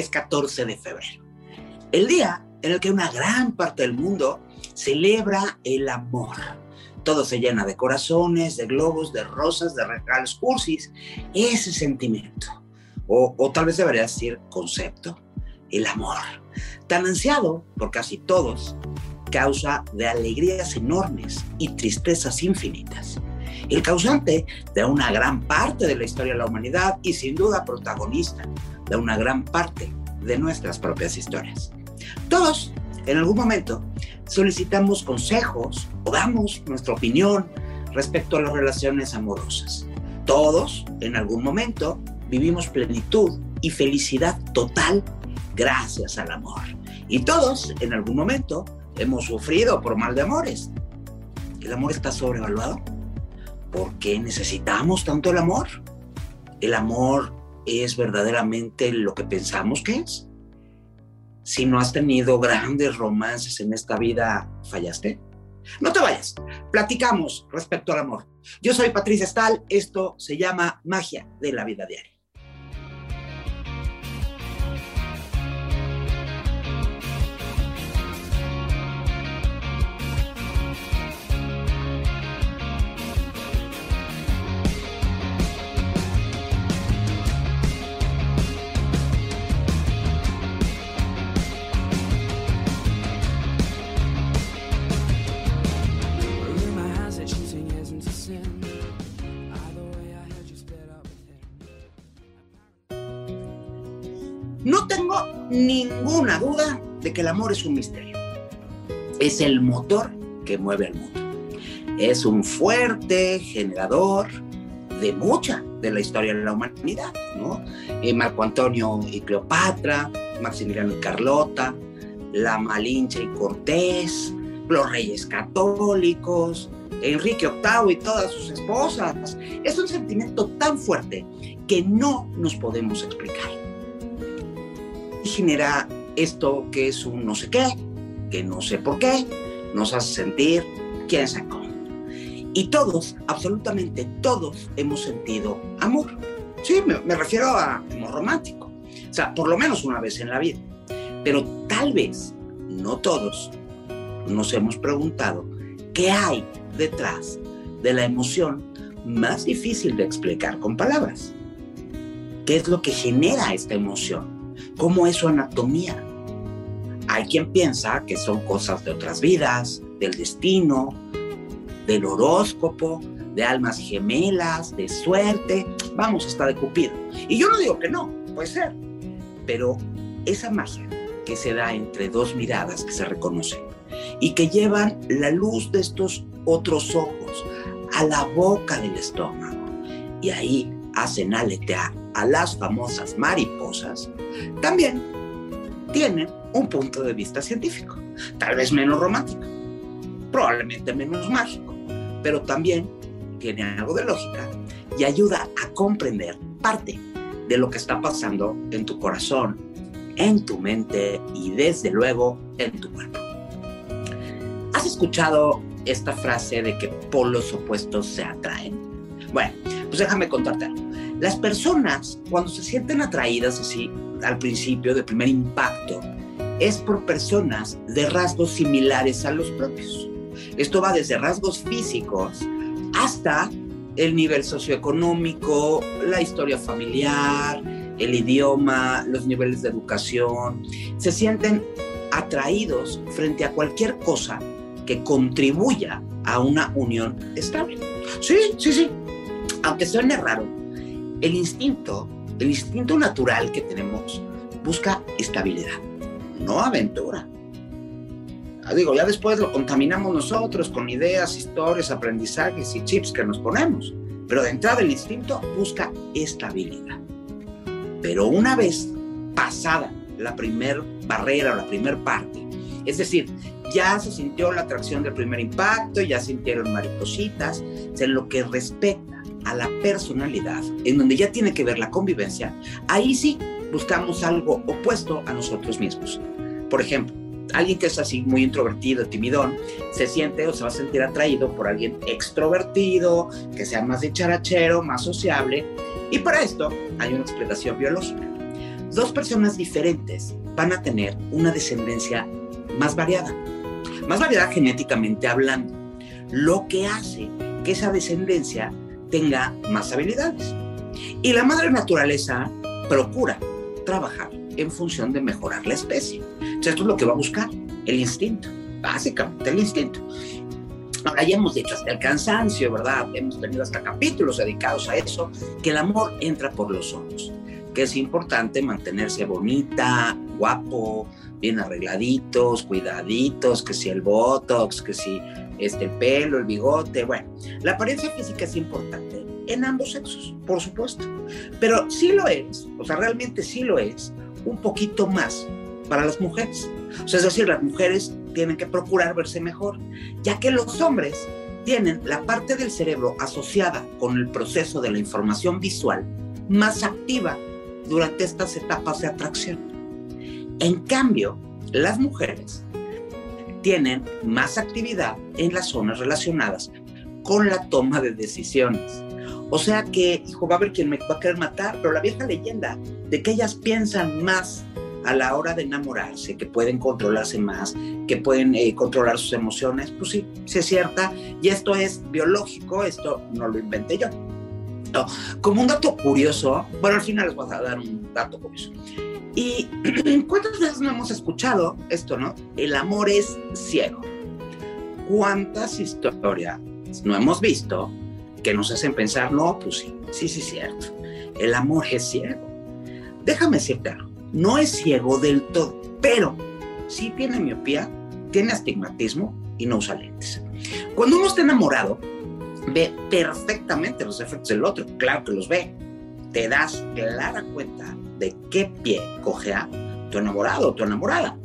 es 14 de febrero, el día en el que una gran parte del mundo celebra el amor. Todo se llena de corazones, de globos, de rosas, de regalos cursis. Ese sentimiento, o, o tal vez debería decir concepto, el amor, tan ansiado por casi todos, causa de alegrías enormes y tristezas infinitas. El causante de una gran parte de la historia de la humanidad y sin duda protagonista de una gran parte de nuestras propias historias. Todos, en algún momento, solicitamos consejos o damos nuestra opinión respecto a las relaciones amorosas. Todos, en algún momento, vivimos plenitud y felicidad total gracias al amor. Y todos, en algún momento, hemos sufrido por mal de amores. ¿El amor está sobrevaluado? ¿Por qué necesitamos tanto el amor? ¿El amor es verdaderamente lo que pensamos que es? Si no has tenido grandes romances en esta vida, ¿fallaste? No te vayas, platicamos respecto al amor. Yo soy Patricia Stahl, esto se llama Magia de la Vida Diaria. No tengo ninguna duda de que el amor es un misterio. Es el motor que mueve al mundo. Es un fuerte generador de mucha de la historia de la humanidad, ¿no? Eh, Marco Antonio y Cleopatra, Maximiliano y Carlota, la Malinche y Cortés, los reyes católicos, Enrique VIII y todas sus esposas. Es un sentimiento tan fuerte que no nos podemos explicar genera esto que es un no sé qué, que no sé por qué, nos hace sentir quién sabe cómo. Y todos, absolutamente todos, hemos sentido amor. Sí, me, me refiero a amor romántico. O sea, por lo menos una vez en la vida. Pero tal vez, no todos, nos hemos preguntado qué hay detrás de la emoción más difícil de explicar con palabras. ¿Qué es lo que genera esta emoción? Cómo es su anatomía. Hay quien piensa que son cosas de otras vidas, del destino, del horóscopo, de almas gemelas, de suerte, vamos, hasta de Cupido. Y yo no digo que no, puede ser, pero esa magia que se da entre dos miradas que se reconocen y que llevan la luz de estos otros ojos a la boca del estómago y ahí hacen aletear a las famosas mariposas, también tienen un punto de vista científico, tal vez menos romántico, probablemente menos mágico, pero también tiene algo de lógica y ayuda a comprender parte de lo que está pasando en tu corazón, en tu mente y desde luego en tu cuerpo. ¿Has escuchado esta frase de que polos opuestos se atraen? Bueno, pues déjame contarte algo. Las personas, cuando se sienten atraídas así al principio, de primer impacto, es por personas de rasgos similares a los propios. Esto va desde rasgos físicos hasta el nivel socioeconómico, la historia familiar, el idioma, los niveles de educación. Se sienten atraídos frente a cualquier cosa que contribuya a una unión estable. Sí, sí, sí. Aunque suene raro, el instinto, el instinto natural que tenemos, busca estabilidad, no aventura. Ah, digo, ya después lo contaminamos nosotros con ideas, historias, aprendizajes y chips que nos ponemos. Pero de entrada el instinto busca estabilidad. Pero una vez pasada la primer barrera o la primer parte, es decir, ya se sintió la atracción del primer impacto, ya sintieron maripositas, en lo que respecta a la personalidad, en donde ya tiene que ver la convivencia, ahí sí buscamos algo opuesto a nosotros mismos. Por ejemplo, alguien que es así muy introvertido, timidón, se siente o se va a sentir atraído por alguien extrovertido, que sea más dicharachero, más sociable. Y para esto hay una explicación biológica. dos personas diferentes van a tener una descendencia más variada, más variada genéticamente hablando, lo que hace que esa descendencia tenga más habilidades. Y la madre naturaleza procura trabajar en función de mejorar la especie. Entonces, esto es lo que va a buscar, el instinto, básicamente el instinto. Ahora ya hemos dicho hasta el cansancio, ¿verdad? Hemos tenido hasta capítulos dedicados a eso, que el amor entra por los ojos, que es importante mantenerse bonita, guapo, bien arregladitos, cuidaditos, que si el botox, que si este, el pelo, el bigote, bueno, la apariencia física es importante en ambos sexos, por supuesto, pero sí lo es, o sea, realmente sí lo es, un poquito más para las mujeres. O sea, es decir, las mujeres tienen que procurar verse mejor, ya que los hombres tienen la parte del cerebro asociada con el proceso de la información visual más activa durante estas etapas de atracción. En cambio, las mujeres tienen más actividad en las zonas relacionadas con la toma de decisiones. O sea que, hijo, va a haber quien me va a querer matar, pero la vieja leyenda de que ellas piensan más a la hora de enamorarse, que pueden controlarse más, que pueden eh, controlar sus emociones, pues sí, es cierta. Y esto es biológico, esto no lo inventé yo. Como un dato curioso, bueno, al final les voy a dar un dato curioso. ¿Y cuántas veces no hemos escuchado esto, no? El amor es ciego. ¿Cuántas historias no hemos visto que nos hacen pensar, no, pues sí, sí, sí, cierto. El amor es ciego. Déjame decirte algo no es ciego del todo, pero sí tiene miopía, tiene astigmatismo y no usa lentes. Cuando uno está enamorado, ve perfectamente los efectos del otro, claro que los ve. Te das clara cuenta de qué pie cojea tu enamorado o tu enamorada.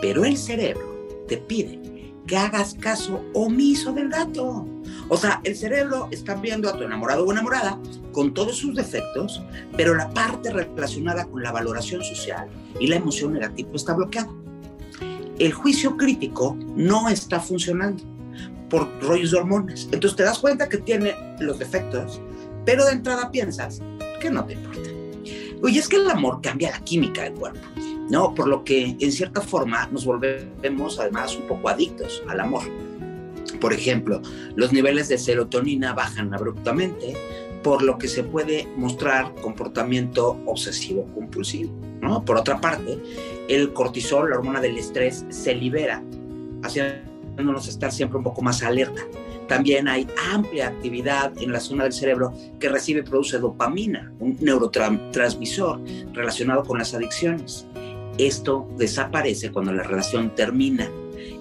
Pero el cerebro te pide que hagas caso omiso del dato. O sea, el cerebro está viendo a tu enamorado o enamorada con todos sus defectos, pero la parte relacionada con la valoración social y la emoción negativa está bloqueada. El juicio crítico no está funcionando por rollos de hormonas. Entonces te das cuenta que tiene los defectos, pero de entrada piensas que no te importa. Oye, es que el amor cambia la química del cuerpo, ¿no? Por lo que en cierta forma nos volvemos además un poco adictos al amor. Por ejemplo, los niveles de serotonina bajan abruptamente, por lo que se puede mostrar comportamiento obsesivo compulsivo. ¿no? Por otra parte, el cortisol, la hormona del estrés, se libera, haciéndonos estar siempre un poco más alerta. También hay amplia actividad en la zona del cerebro que recibe y produce dopamina, un neurotransmisor relacionado con las adicciones. Esto desaparece cuando la relación termina.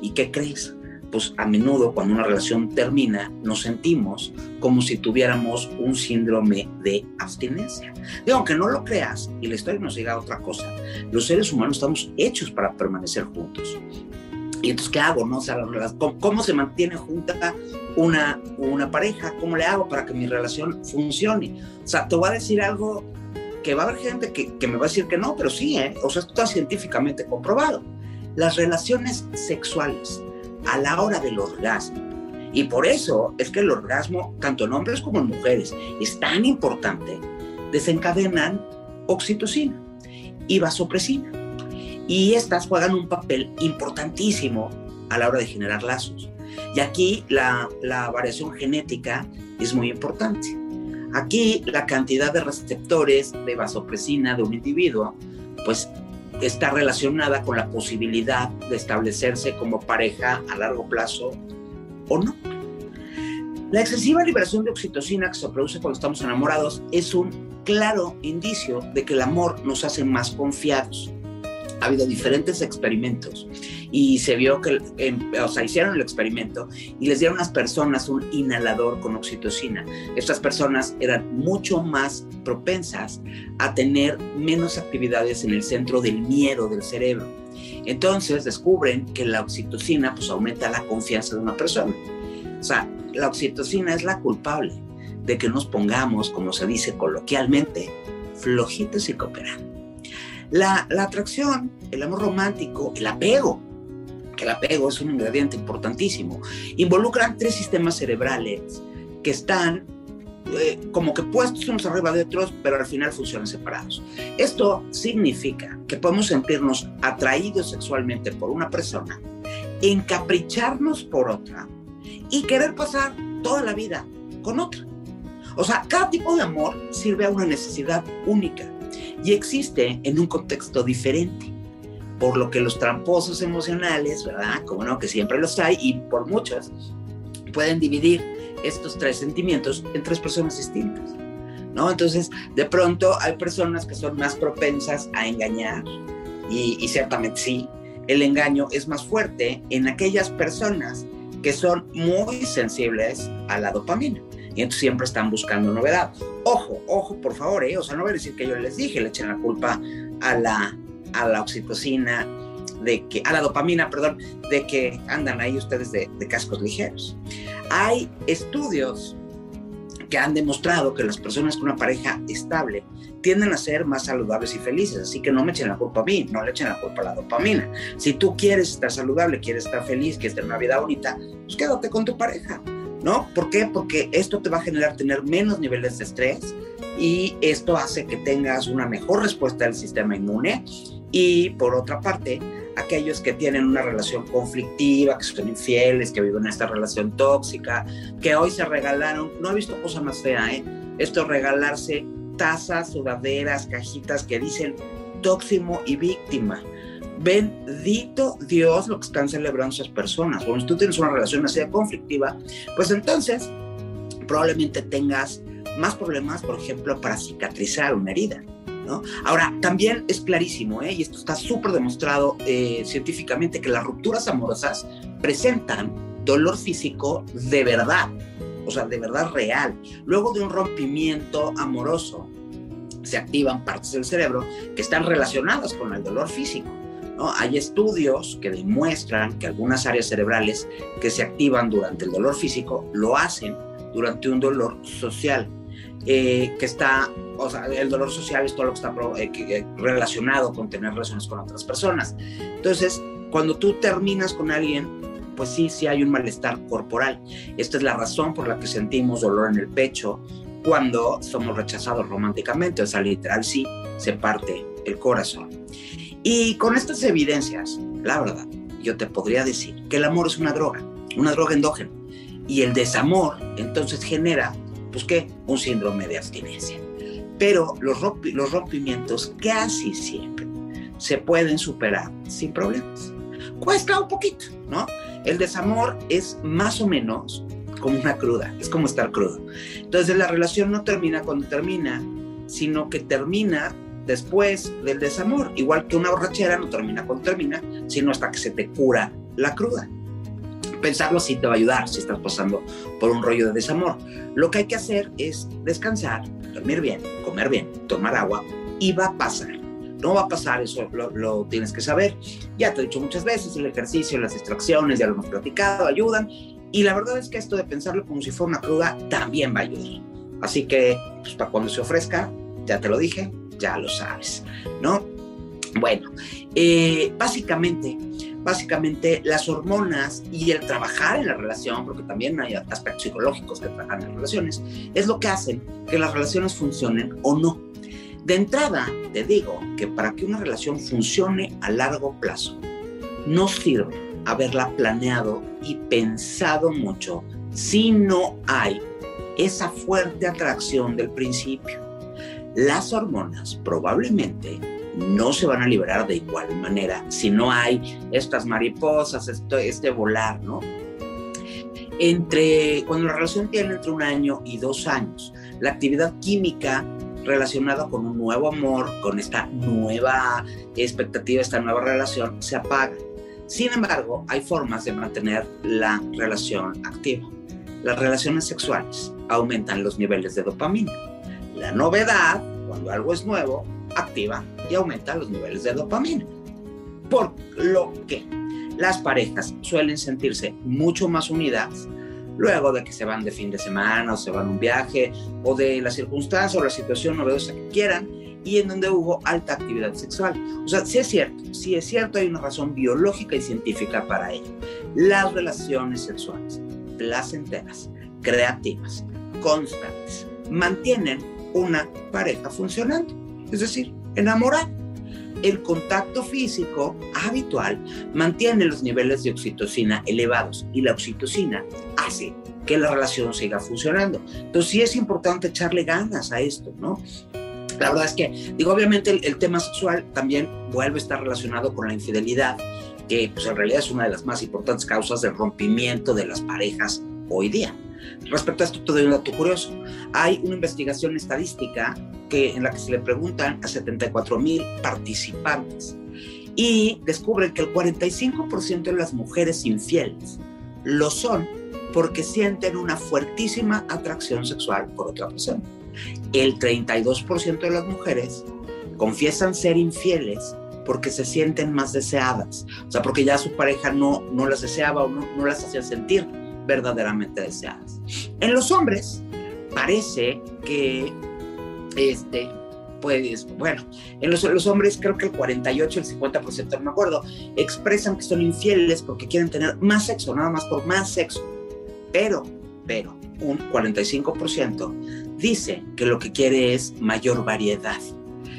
¿Y qué crees? pues a menudo cuando una relación termina nos sentimos como si tuviéramos un síndrome de abstinencia. Digo, aunque no lo creas y la historia nos diga otra cosa, los seres humanos estamos hechos para permanecer juntos. Y entonces, ¿qué hago? No? ¿cómo, se mantiene junta una, una pareja? ¿Cómo le hago para que mi relación funcione? O sea, te voy a decir algo que va a haber gente que, que me va a decir que no, pero sí, ¿eh? O sea, esto está científicamente comprobado. Las relaciones sexuales a la hora del orgasmo. Y por eso es que el orgasmo, tanto en hombres como en mujeres, es tan importante, desencadenan oxitocina y vasopresina. Y estas juegan un papel importantísimo a la hora de generar lazos. Y aquí la, variación genética es muy importante. Aquí la cantidad de receptores de vasopresina de un individuo, pues está relacionada con la posibilidad de establecerse como pareja a largo plazo o no. La excesiva liberación de oxitocina que se produce cuando estamos enamorados es un claro indicio de que el amor nos hace más confiados ha habido diferentes experimentos y se vio que, o sea, hicieron el experimento y les dieron a las personas un inhalador con oxitocina. Estas personas eran mucho más propensas a tener menos actividades en el centro del miedo del cerebro. Entonces descubren que la oxitocina pues aumenta la confianza de una persona. O sea, la oxitocina es la culpable de que nos pongamos, como se dice coloquialmente, flojitos y cooperando. La, atracción, el amor romántico, el apego, que el apego es un ingrediente importantísimo, involucran tres sistemas cerebrales que están eh, como que puestos unos arriba de otros, pero al final funcionan separados. Esto significa que podemos sentirnos atraídos sexualmente por una persona, encapricharnos por otra y querer pasar toda la vida con otra. O sea, cada tipo de amor sirve a una necesidad única y existe en un contexto diferente. Por lo que los tramposos emocionales, ¿verdad? Como no, que siempre los hay y por muchos, pueden dividir estos tres sentimientos en tres personas distintas. ¿no? Entonces, de pronto hay personas que son más propensas a engañar y, y ciertamente sí, el engaño es más fuerte en aquellas personas que son muy sensibles a la dopamina y entonces siempre están buscando novedad. Ojo, ojo, por favor, ¿eh? o sea, no voy a decir que yo les dije, le echen la culpa a la, a la oxitocina, de que, a la dopamina, perdón, de que andan ahí ustedes de, de cascos ligeros. Hay estudios que han demostrado que las personas con una pareja estable tienden a ser más saludables y felices, así que no me echen la culpa a mí, no le echen la culpa a la dopamina. Si tú quieres estar saludable, quieres estar feliz, quieres tener una vida bonita, pues quédate con tu pareja. ¿No? ¿Por qué? Porque esto te va a generar tener menos niveles de estrés y esto hace que tengas una mejor respuesta del sistema inmune y por otra parte, aquellos que tienen una relación conflictiva, que son infieles, que viven esta relación tóxica, que hoy se regalaron, no he visto cosa más fea, ¿eh? Esto regalarse tazas, sudaderas, cajitas que dicen tóximo y víctima bendito Dios lo que están celebrando esas personas. Cuando tú tienes una relación así de conflictiva, pues entonces probablemente tengas más problemas, por ejemplo, para cicatrizar una herida. ¿no? Ahora, también es clarísimo, ¿eh? y esto está súper demostrado eh, científicamente, que las rupturas amorosas presentan dolor físico de verdad, o sea, de verdad real. Luego de un rompimiento amoroso, se activan partes del cerebro que están relacionadas con el dolor físico. Hay estudios que demuestran que algunas áreas cerebrales que se activan durante el dolor físico lo hacen durante un dolor social, eh, que está, o sea, el dolor social es todo lo que está eh, eh, relacionado con tener relaciones con otras personas. Entonces, cuando tú terminas con alguien, pues sí, sí hay un malestar corporal. Esta es la razón por la que sentimos dolor en el pecho cuando somos rechazados románticamente, o sea, literal sí, se parte el corazón. Y con estas evidencias, la verdad, yo te podría decir que el amor es una droga, una droga endógena. Y el desamor entonces genera, pues qué, un síndrome de abstinencia. Pero los, los rompimientos casi siempre se pueden superar sin problemas. Cuesta un poquito, ¿no? El desamor es más o menos como una cruda, es como estar crudo. Entonces la relación no termina cuando termina, sino que termina después del desamor. Igual que una borrachera no termina cuando termina, sino hasta que se te cura la cruda. Pensarlo sí te va a ayudar si estás pasando por un rollo de desamor. Lo que hay que hacer es descansar, dormir bien, comer bien, tomar agua y va a pasar. No va a pasar, eso lo, tienes que saber. Ya te he dicho muchas veces, el ejercicio, las distracciones, ya lo hemos platicado, ayudan. Y la verdad es que esto de pensarlo como si fuera una cruda también va a ayudar. Así que, pues, para cuando se ofrezca, ya te lo dije, ya lo sabes, ¿no? Bueno, eh, básicamente, básicamente las hormonas y el trabajar en la relación, porque también hay aspectos psicológicos que trabajan en relaciones, es lo que hacen que las relaciones funcionen o no. De entrada, te digo que para que una relación funcione a largo plazo, no sirve haberla planeado y pensado mucho si no hay esa fuerte atracción del principio las hormonas probablemente no se van a liberar de igual manera si no hay estas mariposas, este volar, ¿no? Entre, cuando la relación tiene entre un año y dos años, la actividad química relacionada con un nuevo amor, con esta nueva expectativa, esta nueva relación, se apaga. Sin embargo, hay formas de mantener la relación activa. Las relaciones sexuales aumentan los niveles de dopamina la novedad, cuando algo es nuevo, activa y aumenta los niveles de dopamina. Por lo que las parejas suelen sentirse mucho más unidas luego de que se van de fin de semana o se van a un viaje o de la circunstancia o la situación novedosa que quieran y en donde hubo alta actividad sexual. O sea, sí es cierto, sí es cierto, hay una razón biológica y científica para ello. Las relaciones sexuales placenteras, creativas, constantes, mantienen una pareja funcionando, es decir, enamorada. El contacto físico habitual mantiene los niveles de oxitocina elevados y la oxitocina hace que la relación siga funcionando. Entonces sí es importante echarle ganas a esto, ¿no? La verdad es que, digo, obviamente el, tema sexual también vuelve a estar relacionado con la infidelidad, que pues en realidad es una de las más importantes causas del rompimiento de las parejas hoy día. Respecto a esto, te doy un dato curioso. Hay una investigación estadística que, en la que se le preguntan a 74 mil participantes y descubren que el 45% de las mujeres infieles lo son porque sienten una fuertísima atracción sexual por otra persona. El 32% de las mujeres confiesan ser infieles porque se sienten más deseadas, o sea, porque ya su pareja no, no las deseaba o no, no las hacía sentir verdaderamente deseadas. En los hombres parece que, este, pues, bueno, en los, los hombres creo que el 48, el 50%, no me acuerdo, expresan que son infieles porque quieren tener más sexo, nada más por más sexo. Pero, pero, un 45% dice que lo que quiere es mayor variedad.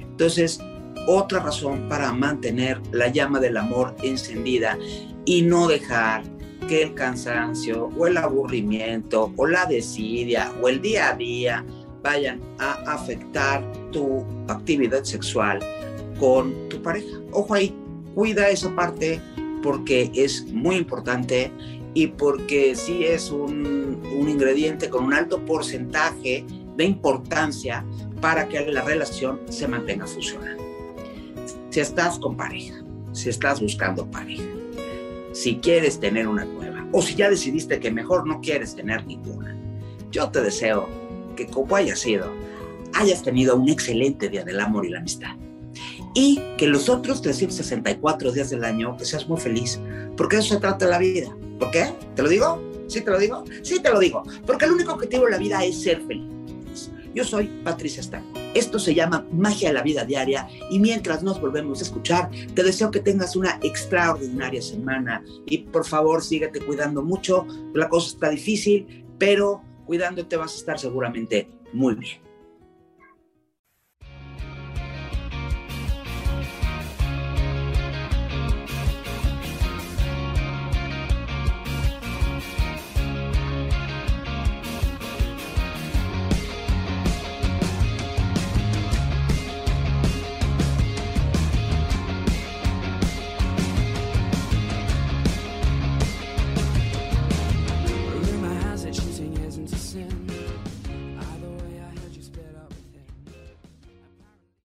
Entonces, otra razón para mantener la llama del amor encendida y no dejar que el cansancio o el aburrimiento o la desidia o el día a día vayan a afectar tu actividad sexual con tu pareja. Ojo ahí, cuida esa parte porque es muy importante y porque sí es un, un ingrediente con un alto porcentaje de importancia para que la relación se mantenga funcionando. Si estás con pareja, si estás buscando pareja, si quieres tener una nueva o si ya decidiste que mejor no quieres tener ninguna, yo te deseo que como haya sido, hayas tenido un excelente día del amor y la amistad. Y que los otros 364 días del año que seas muy feliz, porque eso se trata de la vida. ¿Por qué? ¿Te lo digo? ¿Sí te lo digo? Sí te lo digo. Porque el único objetivo de la vida es ser feliz. Yo soy Patricia Stan. Esto se llama Magia de la Vida Diaria y mientras nos volvemos a escuchar, te deseo que tengas una extraordinaria semana y por favor síguete cuidando mucho. La cosa está difícil, pero cuidándote vas a estar seguramente muy bien.